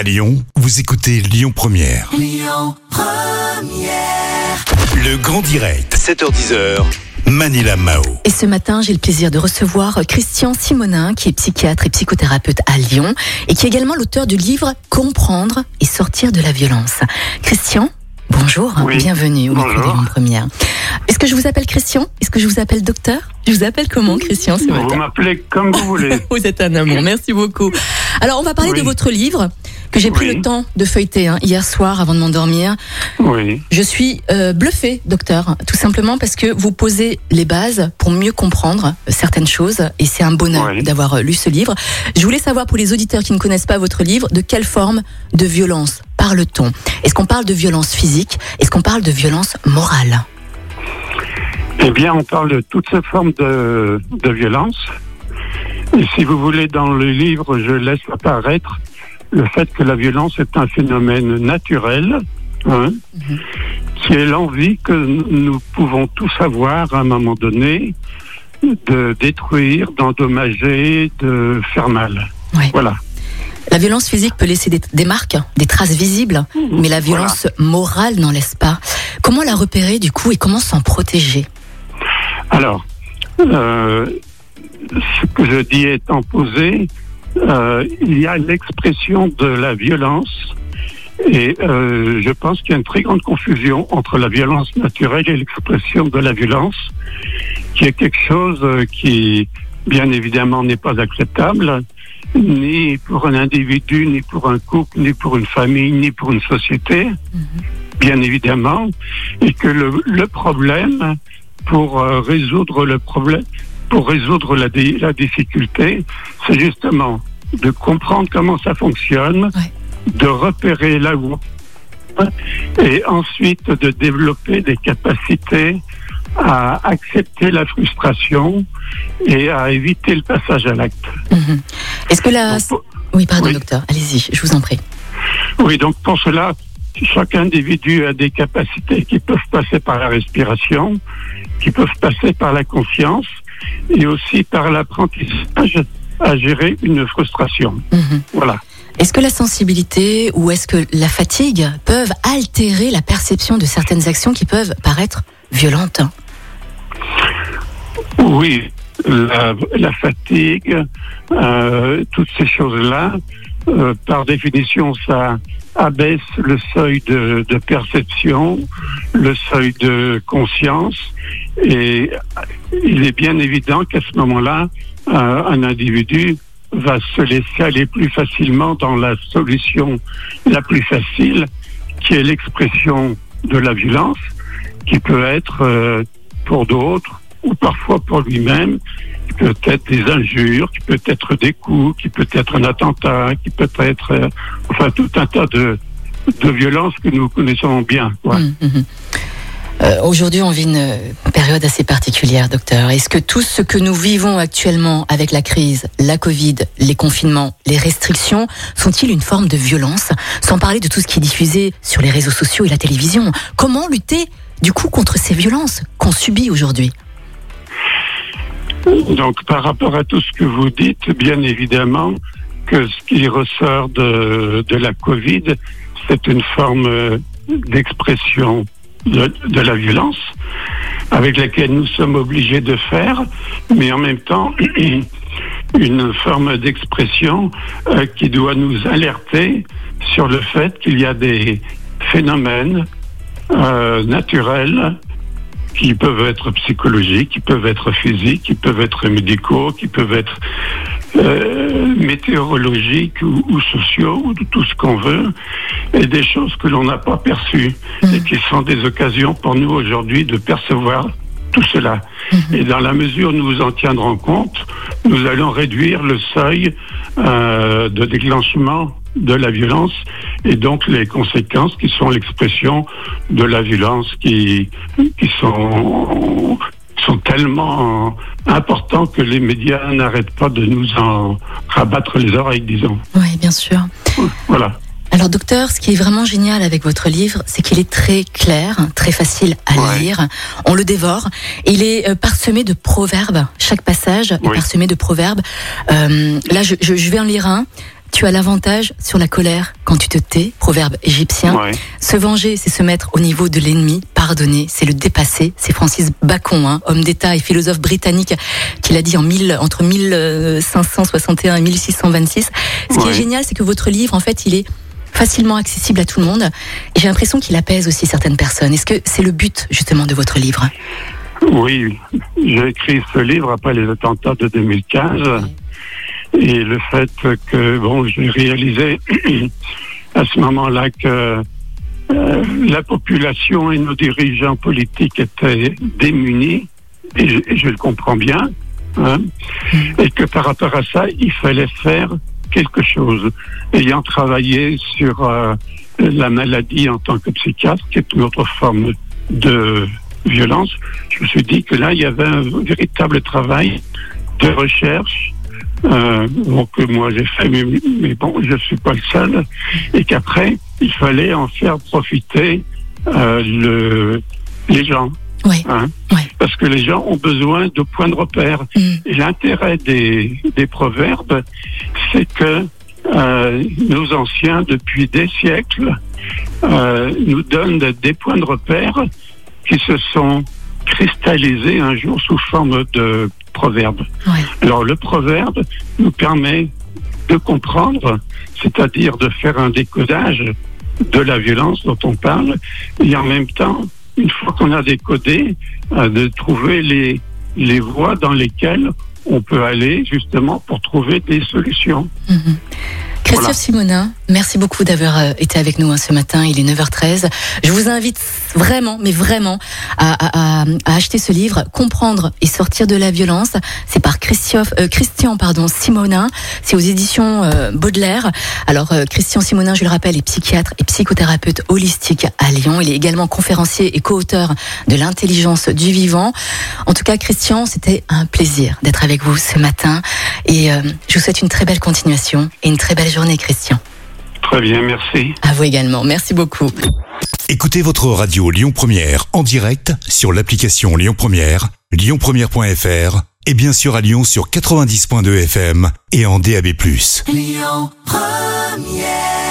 À Lyon, vous écoutez Lyon Première. Le grand direct, 7h10h. Manila Mao. Et ce matin, j'ai le plaisir de recevoir Christian Simonin, qui est psychiatre et psychothérapeute à Lyon, et qui est également l'auteur du livre Comprendre et sortir de la violence. Christian, bonjour, Oui. bienvenue au micro Bonjour. de Lyon Première. Est-ce que je vous appelle Christian? Est-ce que je vous appelle docteur? Je vous appelle comment, Christian, ce Vous m'appelez comme vous voulez. Vous êtes un amour, merci beaucoup. Alors, on va parler Oui. de votre livre que j'ai pris Oui. le temps de feuilleter hein, hier soir avant de m'endormir. Oui, Je suis euh, bluffée, docteur, tout simplement parce que vous posez les bases pour mieux comprendre certaines choses et c'est un bonheur Oui. d'avoir euh, lu ce livre. Je voulais savoir pour les auditeurs qui ne connaissent pas votre livre, de quelle forme de violence parle-t-on? Est-ce qu'on parle de violence physique? Est-ce qu'on parle de violence morale? Eh bien, on parle de toutes ces formes de, de violence. Et si vous voulez, dans le livre, je laisse apparaître le fait que la violence est un phénomène naturel, hein, qui est l'envie que nous pouvons tous avoir à un moment donné de détruire, d'endommager, de faire mal. Voilà. La violence physique peut laisser des, des marques, des traces visibles, mais la violence morale n'en laisse pas. Comment la repérer du coup et comment s'en protéger? Alors, euh, ce que je dis étant posé, euh, il y a l'expression de la violence et euh, je pense qu'il y a une très grande confusion entre la violence naturelle et l'expression de la violence, qui est quelque chose euh, qui, bien évidemment, n'est pas acceptable, ni pour un individu, ni pour un couple, ni pour une famille, ni pour une société, bien évidemment, et que le, le problème, pour euh, résoudre le problème, pour résoudre la, dé- la difficulté, c'est justement de comprendre comment ça fonctionne, Ouais. de repérer là où et ensuite de développer des capacités à accepter la frustration et à éviter le passage à l'acte. Mhm. Est-ce que la... Donc, Oui, pardon, Oui. docteur, allez-y, je vous en prie. Oui, donc pour cela, chaque individu a des capacités qui peuvent passer par la respiration, qui peuvent passer par la conscience et aussi par l'apprentissage à gérer une frustration. Mhm. Voilà. Est-ce que la sensibilité ou est-ce que la fatigue peuvent altérer la perception de certaines actions qui peuvent paraître violentes? Oui, la, la fatigue, euh, toutes ces choses-là, euh, par définition, ça abaisse le seuil de, de perception, le seuil de conscience, et il est bien évident qu'à ce moment-là, euh, un individu va se laisser aller plus facilement dans la solution la plus facile, qui est l'expression de la violence, qui peut être euh, pour d'autres ou parfois pour lui-même, qui peut être des injures, qui peut être des coups, qui peut être un attentat, qui peut être euh, enfin tout un tas de, de violences que nous connaissons bien. Euh, Aujourd'hui, on vit une euh, période assez particulière, docteur. Est-ce que tout ce que nous vivons actuellement avec la crise, la Covid, les confinements, les restrictions, sont-ils une forme de violence? Sans parler de tout ce qui est diffusé sur les réseaux sociaux et la télévision. Comment lutter, du coup, contre ces violences qu'on subit aujourd'hui? Donc par rapport à tout ce que vous dites, bien évidemment que ce qui ressort de, de la Covid, c'est une forme euh, d'expression de, la violence avec laquelle nous sommes obligés de faire, mais en même temps une forme d'expression euh, qui doit nous alerter sur le fait qu'il y a des phénomènes euh, naturels qui peuvent être psychologiques, qui peuvent être physiques, qui peuvent être médicaux, qui peuvent être euh, météorologiques ou, ou sociaux, ou de tout ce qu'on veut, et des choses que l'on n'a pas perçues, et qui sont des occasions pour nous aujourd'hui de percevoir tout cela. Et dans la mesure où nous en tiendrons compte, nous allons réduire le seuil euh, de déclenchement de la violence et donc les conséquences qui sont l'expression de la violence qui, qui sont, sont tellement importants que les médias n'arrêtent pas de nous en rabattre les oreilles, disons. Oui, bien sûr. Voilà. Alors docteur, ce qui est vraiment génial avec votre livre, c'est qu'il est très clair, très facile à Ouais. lire. On le dévore. Il est euh, parsemé de proverbes. Chaque passage est parsemé de proverbes. Euh, là, je, je, je vais en lire un tu as l'avantage sur la colère quand tu te tais, proverbe égyptien. Ouais. Se venger, c'est se mettre au niveau de l'ennemi. Pardonner, c'est le dépasser. C'est Francis Bacon, hein, homme d'État et philosophe britannique, qui l'a dit en 1000, entre 1561 et 1626. Ce qui est génial, c'est que votre livre, en fait, il est facilement accessible à tout le monde. Et j'ai l'impression qu'il apaise aussi certaines personnes. Est-ce que c'est le but, justement, de votre livre? Oui, j'ai écrit ce livre après les attentats de 2015 et le fait que bon, j'ai réalisé à ce moment-là que euh, la population et nos dirigeants politiques étaient démunis et je, le comprends bien, hein, et que par rapport à ça, il fallait faire quelque chose. Ayant travaillé sur euh, la maladie en tant que psychiatre, qui est une autre forme de violence, je me suis dit que là, il y avait un véritable travail de recherche euh, bon, que moi j'ai fait, mais, mais bon, je suis pas le seul, et qu'après, il fallait en faire profiter euh, le, les gens. Oui. Hein, Oui. Parce que les gens ont besoin de points de repère. Mm. Et l'intérêt des, des proverbes, c'est que euh, nos anciens, depuis des siècles, euh, nous donnent des points de repère qui se sont cristallisés un jour sous forme de proverbes. Ouais. Alors le proverbe nous permet de comprendre, c'est-à-dire de faire un décodage de la violence dont on parle, et en même temps, une fois qu'on a décodé, euh, de trouver les, les voies dans lesquelles on peut aller justement pour trouver des solutions. Christophe Voilà. Simonin, merci beaucoup d'avoir euh, été avec nous hein, ce matin. Il est 9h13. Je vous invite vraiment, mais vraiment, à, acheter ce livre, Comprendre et sortir de la violence. C'est par Christophe, euh, Christian pardon, Simonin. C'est aux éditions euh, Baudelaire. Alors, Christian Simonin, je le rappelle, est psychiatre et psychothérapeute holistique à Lyon. Il est également conférencier et co-auteur de l'intelligence du vivant. En tout cas, Christian, c'était un plaisir d'être avec vous ce matin. Et je vous souhaite une très belle continuation et une très belle journée, Christian. Très bien, merci. À vous également. Merci beaucoup. Écoutez votre radio Lyon Première en direct sur l'application Lyon Première, lyonpremière.fr et bien sûr à Lyon sur 90.2 FM et en DAB+. Lyon Première